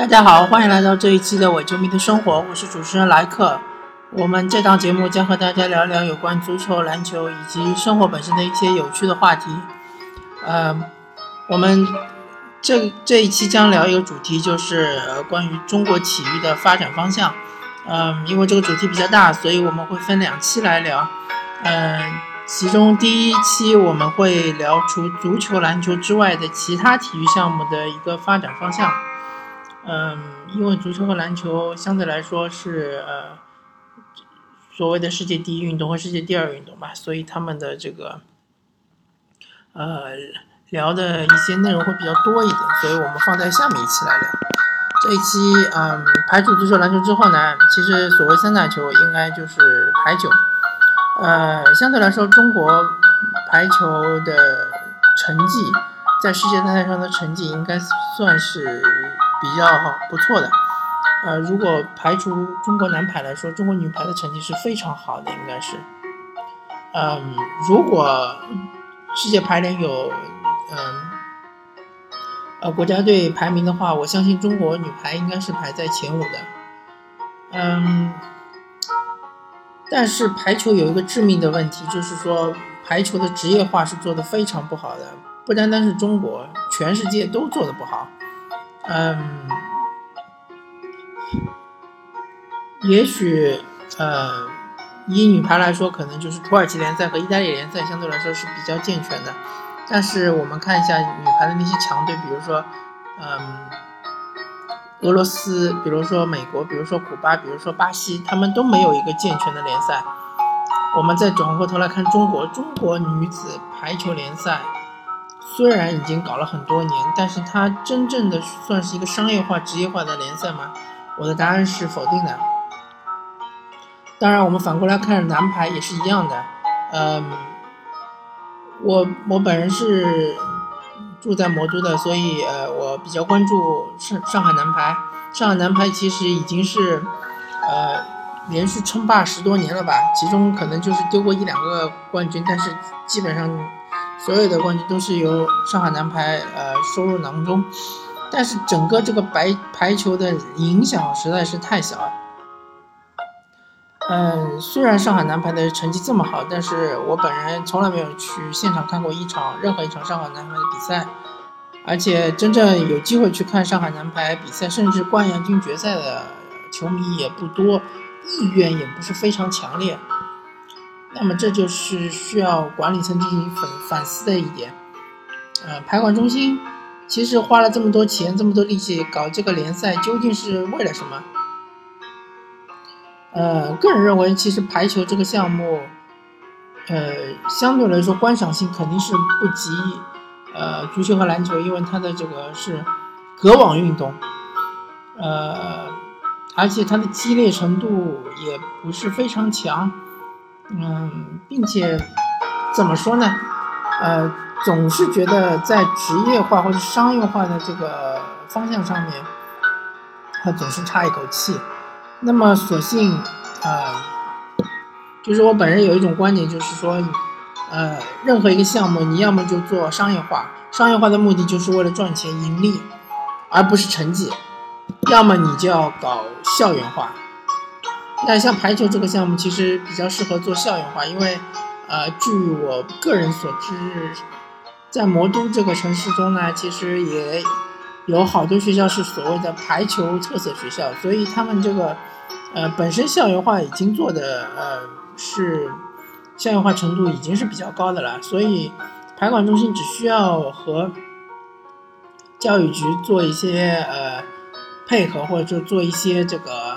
大家好，欢迎来到这一期的伪球迷的生活，我是主持人莱克。我们这档节目将和大家聊聊有关足球、篮球以及生活本身的一些有趣的话题。呃，我们这这一期将聊一个主题，就是关于中国体育的发展方向。嗯，因为这个主题比较大，所以我们会分两期来聊。嗯，其中第一期我们会聊除足球、篮球之外的其他体育项目的一个发展方向。嗯，因为足球和篮球相对来说是呃所谓的世界第一运动和世界第二运动吧，所以他们的这个呃聊的一些内容会比较多一点，所以我们放在下面一期来聊。这一期嗯，排除足球、篮球之后呢，其实所谓三大球应该就是排球。呃，相对来说，中国排球的成绩在世界大赛上的成绩应该算是。比较不错的，呃，如果排除中国男排来说，中国女排的成绩是非常好的，应该是，嗯，如果世界排联有，嗯，呃，国家队排名的话，我相信中国女排应该是排在前五的，嗯，但是排球有一个致命的问题，就是说排球的职业化是做的非常不好的，不单单是中国，全世界都做的不好。嗯，也许呃，以女排来说，可能就是土耳其联赛和意大利联赛相对来说是比较健全的。但是我们看一下女排的那些强队，比如说嗯，俄罗斯，比如说美国，比如说古巴，比如说巴西，他们都没有一个健全的联赛。我们再转过头来看中国，中国女子排球联赛。虽然已经搞了很多年，但是它真正的算是一个商业化、职业化的联赛吗？我的答案是否定的。当然，我们反过来看男排也是一样的。嗯，我我本人是住在魔都的，所以呃，我比较关注上上海男排。上海男排其实已经是呃连续称霸十多年了吧，其中可能就是丢过一两个冠军，但是基本上。所有的冠军都是由上海男排呃收入囊中，但是整个这个白排球的影响实在是太小了。嗯，虽然上海男排的成绩这么好，但是我本人从来没有去现场看过一场任何一场上海男排的比赛，而且真正有机会去看上海男排比赛，甚至冠亚军决赛的球迷也不多，意愿也不是非常强烈。那么这就是需要管理层进行反反思的一点。呃，排管中心其实花了这么多钱、这么多力气搞这个联赛，究竟是为了什么？呃，个人认为，其实排球这个项目，呃，相对来说观赏性肯定是不及呃足球和篮球，因为它的这个是隔网运动，呃，而且它的激烈程度也不是非常强。嗯，并且怎么说呢？呃，总是觉得在职业化或者商业化的这个方向上面，它总是差一口气。那么，索性啊，就是我本人有一种观点，就是说，呃，任何一个项目，你要么就做商业化，商业化的目的就是为了赚钱盈利，而不是成绩；要么你就要搞校园化。那像排球这个项目，其实比较适合做校园化，因为，呃，据我个人所知，在魔都这个城市中呢，其实也有好多学校是所谓的排球特色学校，所以他们这个，呃，本身校园化已经做的，呃，是校园化程度已经是比较高的了，所以排管中心只需要和教育局做一些呃配合，或者就做一些这个，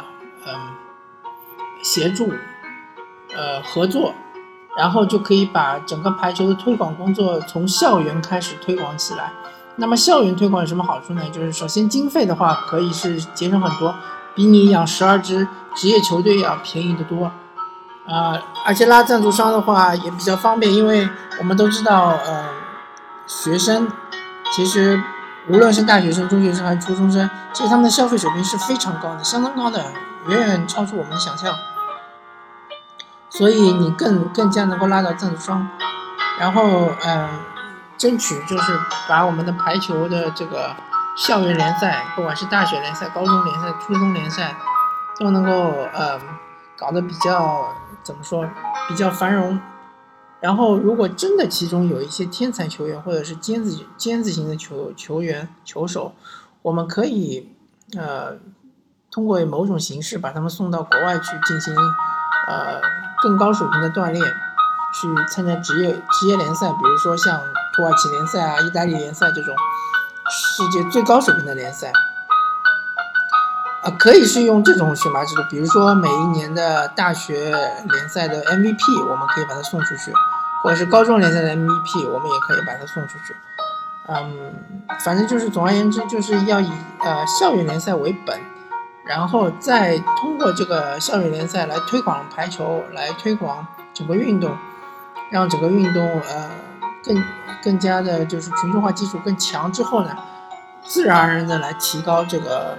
协助，呃，合作，然后就可以把整个排球的推广工作从校园开始推广起来。那么校园推广有什么好处呢？就是首先经费的话可以是节省很多，比你养十二支职业球队要便宜得多。啊，而且拉赞助商的话也比较方便，因为我们都知道，呃，学生其实无论是大学生、中学生还是初中生，其实他们的消费水平是非常高的，相当高的，远远超出我们的想象。所以你更更加能够拉到赞助商，然后嗯，争取就是把我们的排球的这个校园联赛，不管是大学联赛、高中联赛、初中联赛，都能够呃搞得比较怎么说，比较繁荣。然后，如果真的其中有一些天才球员，或者是尖子尖子型的球球员、球手，我们可以呃通过某种形式把他们送到国外去进行呃更高水平的锻炼，去参加职业职业联赛，比如说像土耳其联赛啊、意大利联赛这种。世界最高水平的联赛，啊，可以是用这种选拔制度，比如说每一年的大学联赛的 MVP，我们可以把它送出去，或者是高中联赛的 MVP，我们也可以把它送出去。嗯，反正就是总而言之，就是要以呃校园联赛为本，然后再通过这个校园联赛来推广排球，来推广整个运动，让整个运动呃更。更加的就是群众化基础更强之后呢，自然而然的来提高这个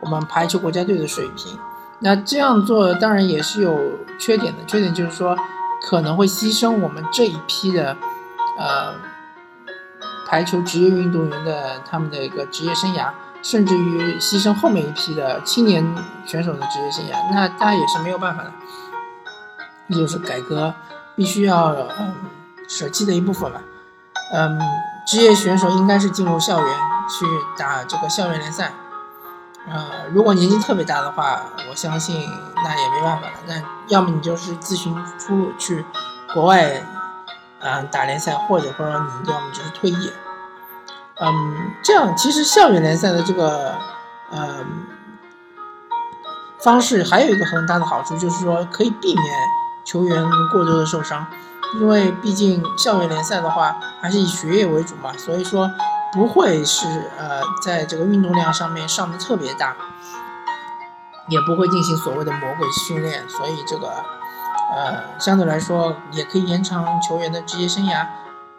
我们排球国家队的水平。那这样做当然也是有缺点的，缺点就是说可能会牺牲我们这一批的呃排球职业运动员的他们的一个职业生涯，甚至于牺牲后面一批的青年选手的职业生涯。那当然也是没有办法的，这就是改革必须要嗯舍弃的一部分了。嗯，职业选手应该是进入校园去打这个校园联赛。呃，如果年纪特别大的话，我相信那也没办法了。那要么你就是自寻出路去国外，嗯，打联赛，或者或者你要么就是退役。嗯，这样其实校园联赛的这个呃方式还有一个很大的好处，就是说可以避免球员过多的受伤。因为毕竟校园联赛的话，还是以学业为主嘛，所以说不会是呃在这个运动量上面上的特别大，也不会进行所谓的魔鬼训练，所以这个呃相对来说也可以延长球员的职业生涯，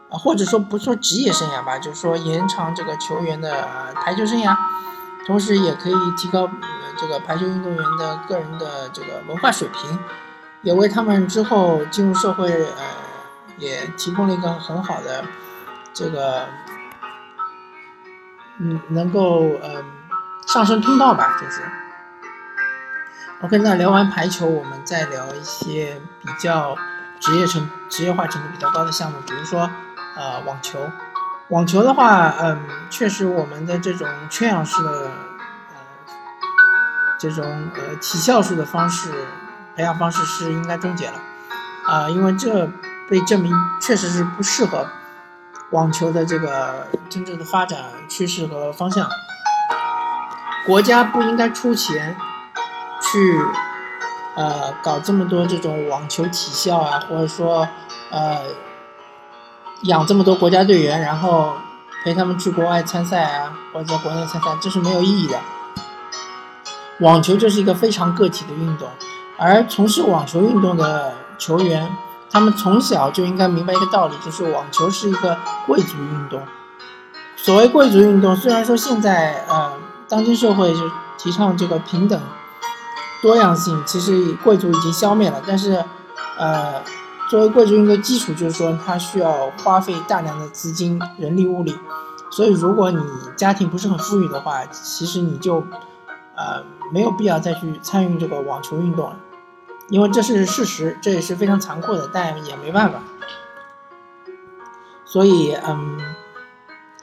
啊或者说不说职业生涯吧，就是说延长这个球员的排球生涯，同时也可以提高这个排球运动员的个人的这个文化水平。也为他们之后进入社会，呃，也提供了一个很好的这个，嗯，能够呃上升通道吧，就是。OK，那聊完排球，我们再聊一些比较职业程职业化程度比较高的项目，比如说呃网球。网球的话，嗯，确实我们的这种圈养式的呃这种呃体校式的方式。培养方式是应该终结了，啊，因为这被证明确实是不适合网球的这个真正的发展趋势和方向。国家不应该出钱去呃搞这么多这种网球体校啊，或者说呃养这么多国家队员，然后陪他们去国外参赛啊，或者在国内参赛，这是没有意义的。网球就是一个非常个体的运动。而从事网球运动的球员，他们从小就应该明白一个道理，就是网球是一个贵族运动。所谓贵族运动，虽然说现在呃，当今社会就提倡这个平等、多样性，其实贵族已经消灭了。但是，呃，作为贵族运动的基础，就是说它需要花费大量的资金、人力、物力。所以，如果你家庭不是很富裕的话，其实你就呃没有必要再去参与这个网球运动了。因为这是事实，这也是非常残酷的，但也没办法。所以，嗯，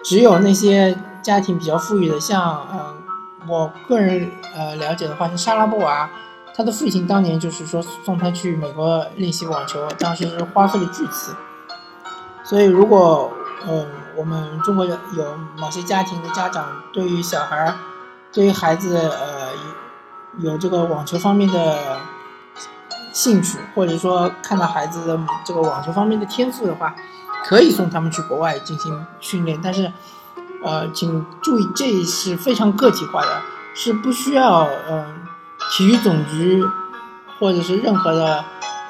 只有那些家庭比较富裕的，像，嗯，我个人呃了解的话，像莎拉布娃，他的父亲当年就是说送他去美国练习网球，当时花费了巨资。所以，如果，嗯，我们中国有某些家庭的家长对于小孩，对于孩子，呃，有这个网球方面的。兴趣，或者说看到孩子的这个网球方面的天赋的话，可以送他们去国外进行训练。但是，呃，请注意，这是非常个体化的，是不需要嗯体育总局或者是任何的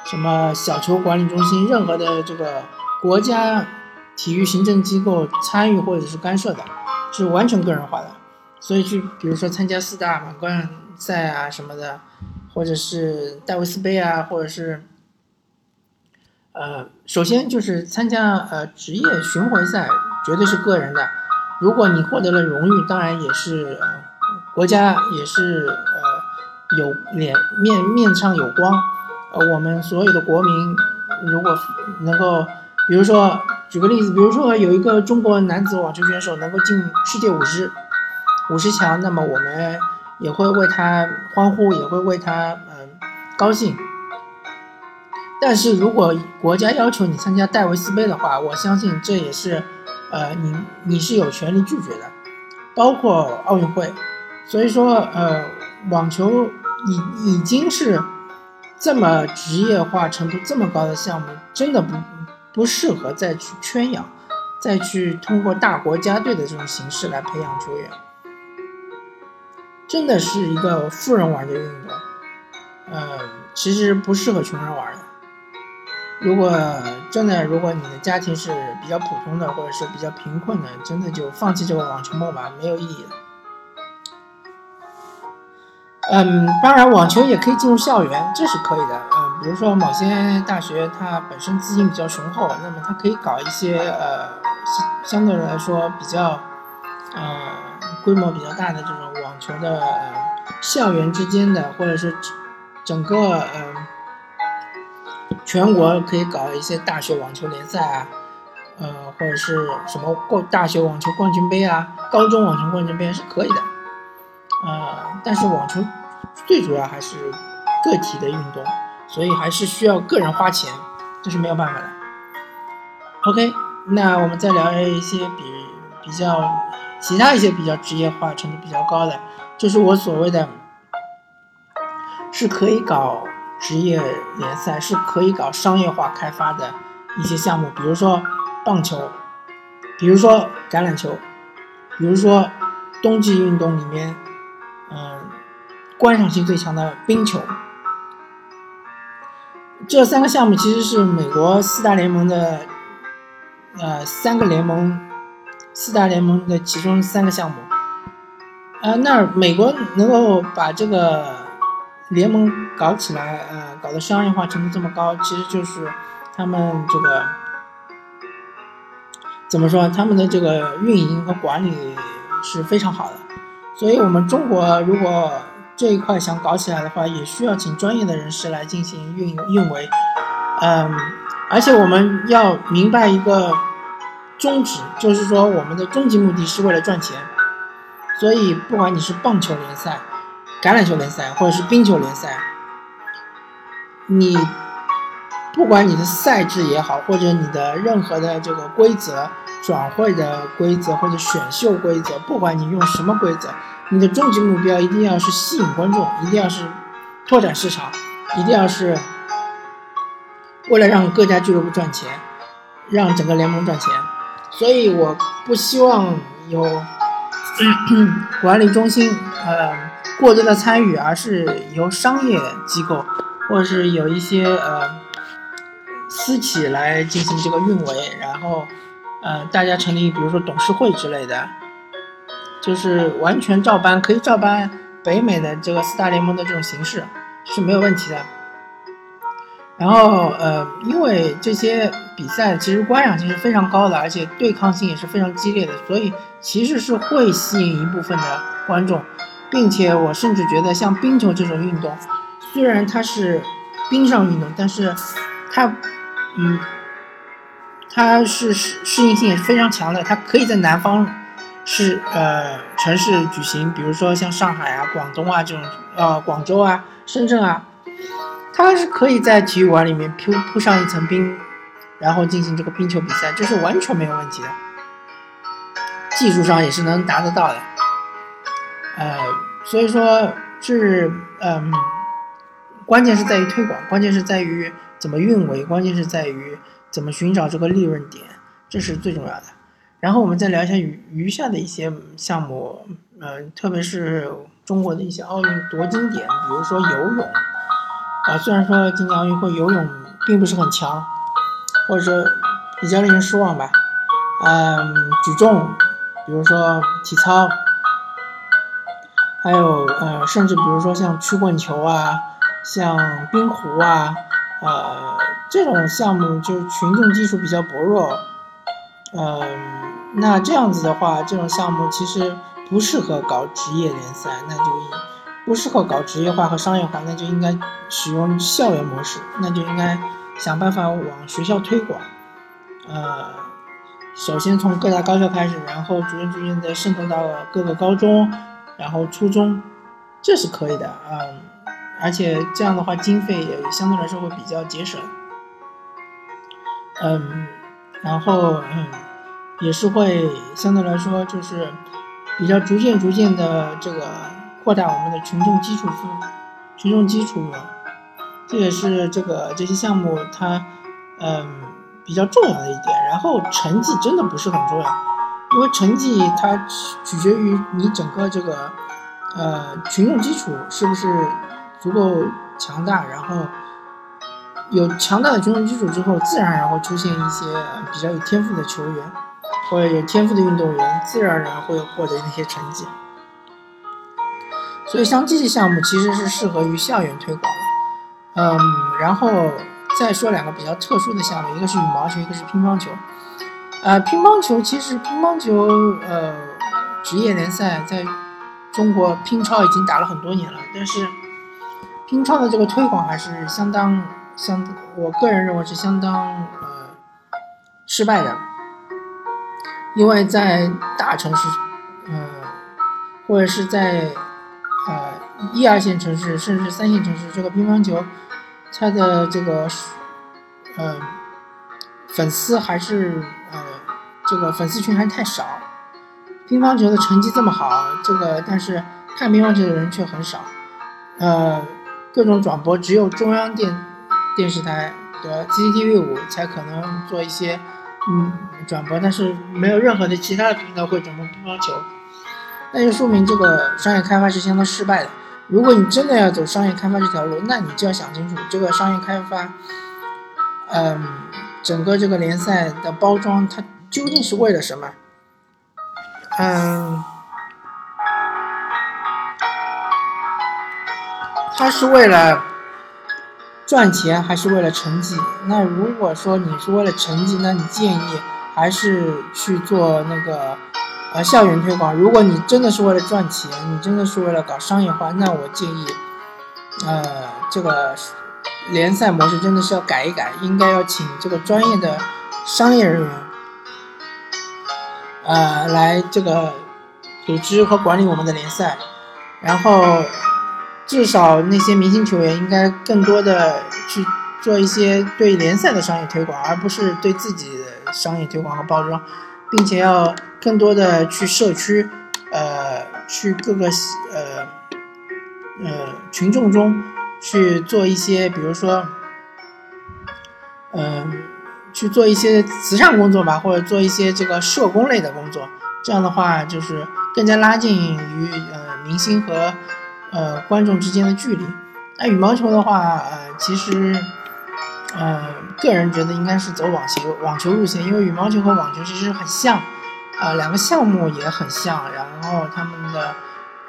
什么小球管理中心、任何的这个国家体育行政机构参与或者是干涉的，是完全个人化的。所以去，比如说参加四大满贯赛啊什么的。或者是戴维斯杯啊，或者是，呃，首先就是参加呃职业巡回赛，绝对是个人的，如果你获得了荣誉，当然也是国家也是有脸面面上有光。呃，我们所有的国民如果能够，比如说举个例子，比如说有一个中国男子网球选手能够进世界五十五十强，那么我们也会为他欢呼，也会为他嗯高兴。但是如果国家要求你参加戴维斯杯的话，我相信这也是，呃，你你是有权利拒绝的，包括奥运会。所以说，呃，网球已已经是这么职业化程度这么高的项目，真的不不适合再去圈养，再去通过大国家队的这种形式来培养球员，真的是一个富人玩的运动，呃，其实不适合穷人玩的。如果真的，如果你的家庭是比较普通的，或者是比较贫困的，真的就放弃这个网球梦吧，没有意义的。嗯，当然，网球也可以进入校园，这是可以的。嗯，比如说某些大学它本身资金比较雄厚，那么它可以搞一些呃相对来说比较呃规模比较大的这种网球的呃校园之间的，或者是整个嗯。全国可以搞一些大学网球联赛啊，呃，或者是什么过大学网球冠军杯啊，高中网球冠军杯是可以的，呃，但是网球最主要还是个体的运动，所以还是需要个人花钱，这是没有办法的。OK，那我们再聊一些比比较其他一些比较职业化程度比较高的，就是我所谓的，是可以搞。职业联赛是可以搞商业化开发的一些项目，比如说棒球，比如说橄榄球，比如说冬季运动里面，观赏性最强的冰球。这三个项目其实是美国四大联盟的，呃，三个联盟，四大联盟的其中三个项目。呃，那美国能够把这个。联盟搞起来，呃，搞得商业化程度这么高，其实就是他们这个怎么说？他们的这个运营和管理是非常好的。所以，我们中国如果这一块想搞起来的话，也需要请专业的人士来进行运运维。嗯，而且我们要明白一个宗旨，就是说我们的终极目的是为了赚钱。所以，不管你是棒球联赛，橄榄球联赛或者是冰球联赛，你不管你的赛制也好，或者你的任何的这个规则、转会的规则或者选秀规则，不管你用什么规则，你的终极目标一定要是吸引观众，一定要是拓展市场，一定要是为了让各家俱乐部赚钱，让整个联盟赚钱。所以我不希望有 管理中心，呃。过多的参与，而是由商业机构或者是有一些呃私企来进行这个运维，然后呃大家成立比如说董事会之类的，就是完全照搬，可以照搬北美的这个四大联盟的这种形式是没有问题的。然后呃，因为这些比赛其实观赏性是非常高的，而且对抗性也是非常激烈的，所以其实是会吸引一部分的观众。并且我甚至觉得，像冰球这种运动，虽然它是冰上运动，但是它，嗯，它是适适应性也是非常强的。它可以在南方是呃城市举行，比如说像上海啊、广东啊这种，呃广州啊、深圳啊，它是可以在体育馆里面铺铺上一层冰，然后进行这个冰球比赛，这是完全没有问题的，技术上也是能达得到的。呃，所以说是，嗯，关键是在于推广，关键是在于怎么运维，关键是在于怎么寻找这个利润点，这是最重要的。然后我们再聊一下余余下的一些项目，嗯，特别是中国的一些奥运夺金点，比如说游泳，啊，虽然说今年奥运会游泳并不是很强，或者说比较令人失望吧，嗯，举重，比如说体操。还有呃，甚至比如说像曲棍球啊，像冰壶啊，呃，这种项目就是群众基础比较薄弱，嗯，那这样子的话，这种项目其实不适合搞职业联赛，那就不适合搞职业化和商业化，那就应该使用校园模式，那就应该想办法往学校推广。呃，首先从各大高校开始，然后逐渐逐渐的渗透到各个高中，然后初中，这是可以的啊。而且这样的话，经费也相对来说会比较节省。嗯，然后嗯，也是会相对来说就是比较逐渐逐渐的这个扩大我们的群众基础，群众基础，这也是这个这些项目它嗯比较重要的一点。然后成绩真的不是很重要，因为成绩它取决于你整个这个呃群众基础是不是足够强大，然后。有强大的群众基础之后，自然而然会出现一些比较有天赋的球员，或者有天赋的运动员，自然而然会获得那些成绩。所以，像这些项目其实是适合于校园推广的。嗯，然后再说两个比较特殊的项目，一个是羽毛球，一个是乒乓球。呃，乒乓球其实乒乓球呃职业联赛在中国乒超已经打了很多年了，但是乒超的这个推广还是相当。相，我个人认为是相当呃失败的，因为在大城市，呃，或者是在呃一二线城市，甚至三线城市，这个乒乓球，它的这个呃粉丝还是呃这个粉丝群还是太少，乒乓球的成绩这么好，这个但是看乒乓球的人却很少，呃，各种转播只有中央电。电视台的 CCTV 五才可能做一些嗯转播，但是没有任何的其他的平台会转播乒乓球，那就说明这个商业开发是相当失败的。如果你真的要走商业开发这条路，那你就要想清楚这个商业开发，嗯，整个这个联赛的包装它究竟是为了什么？嗯，它是为了。赚钱还是为了成绩？那如果说你是为了成绩，那你建议还是去做那个呃校园推广。如果你真的是为了赚钱，你真的是为了搞商业化，那我建议，呃，这个联赛模式真的是要改一改，应该要请这个专业的商业人员，呃，来这个组织和管理我们的联赛，然后。至少那些明星球员应该更多的去做一些对联赛的商业推广，而不是对自己商业推广和包装，并且要更多的去社区，呃，去各个呃呃群众中去做一些，比如说，嗯，去做一些慈善工作吧，或者做一些这个社工类的工作。这样的话，就是更加拉近与呃明星和。呃，观众之间的距离。那羽毛球的话，呃，其实，呃，个人觉得应该是走网球网球路线，因为羽毛球和网球其实很像，呃，两个项目也很像。然后他们的，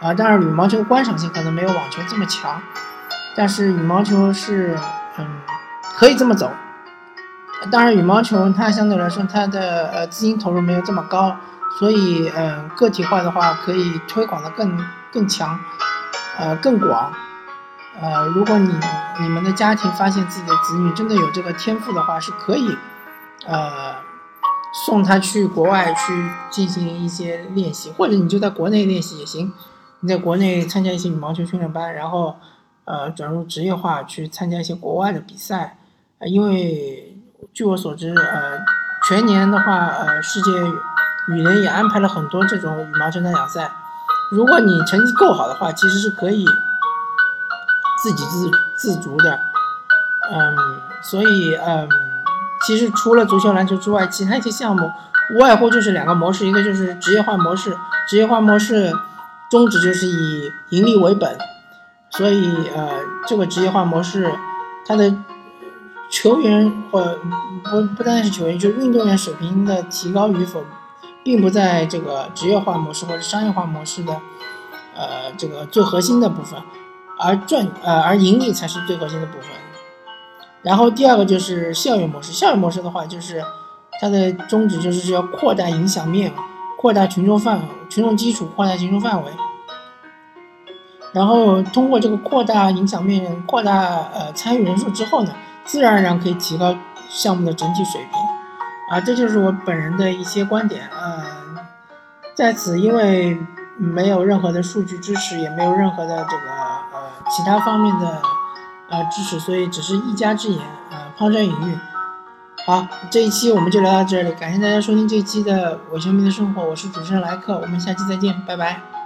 啊，当然羽毛球观赏性可能没有网球这么强，但是羽毛球是，嗯，可以这么走。当然羽毛球它相对来说它的呃资金投入没有这么高，所以嗯个体化的话可以推广的更更强。呃，更广，呃，如果你你们的家庭发现自己的子女真的有这个天赋的话，是可以，呃，送他去国外去进行一些练习，或者你就在国内练习也行。你在国内参加一些羽毛球训练班，然后呃转入职业化去参加一些国外的比赛。因为据我所知，呃，全年的话，呃，世界羽联也安排了很多这种羽毛球的奖赛。如果你成绩够好的话，其实是可以自给自自足的，嗯，所以嗯，其实除了足球、篮球之外，其他一些项目无外乎就是两个模式，一个就是职业化模式，职业化模式宗旨就是以盈利为本，所以呃，这个职业化模式它的球员或不不单是球员，就是运动员水平的提高与否。并不在这个职业化模式或者商业化模式的，呃，这个最核心的部分，而赚呃而盈利才是最核心的部分。然后第二个就是校园模式，校园模式的话就是它的宗旨就是要扩大影响面，扩大群众范群众基础，扩大群众范围。然后通过这个扩大影响面、扩大呃参与人数之后呢，自然而然可以提高项目的整体水平。啊，这就是我本人的一些观点。嗯，在此因为没有任何的数据支持，也没有任何的这个其他方面的呃知识，所以只是一家之言，啊，抛砖引玉。好，这一期我们就聊到这里，感谢大家收听这一期的《伪球迷的生活》，我是主持人莱克，我们下期再见，拜拜。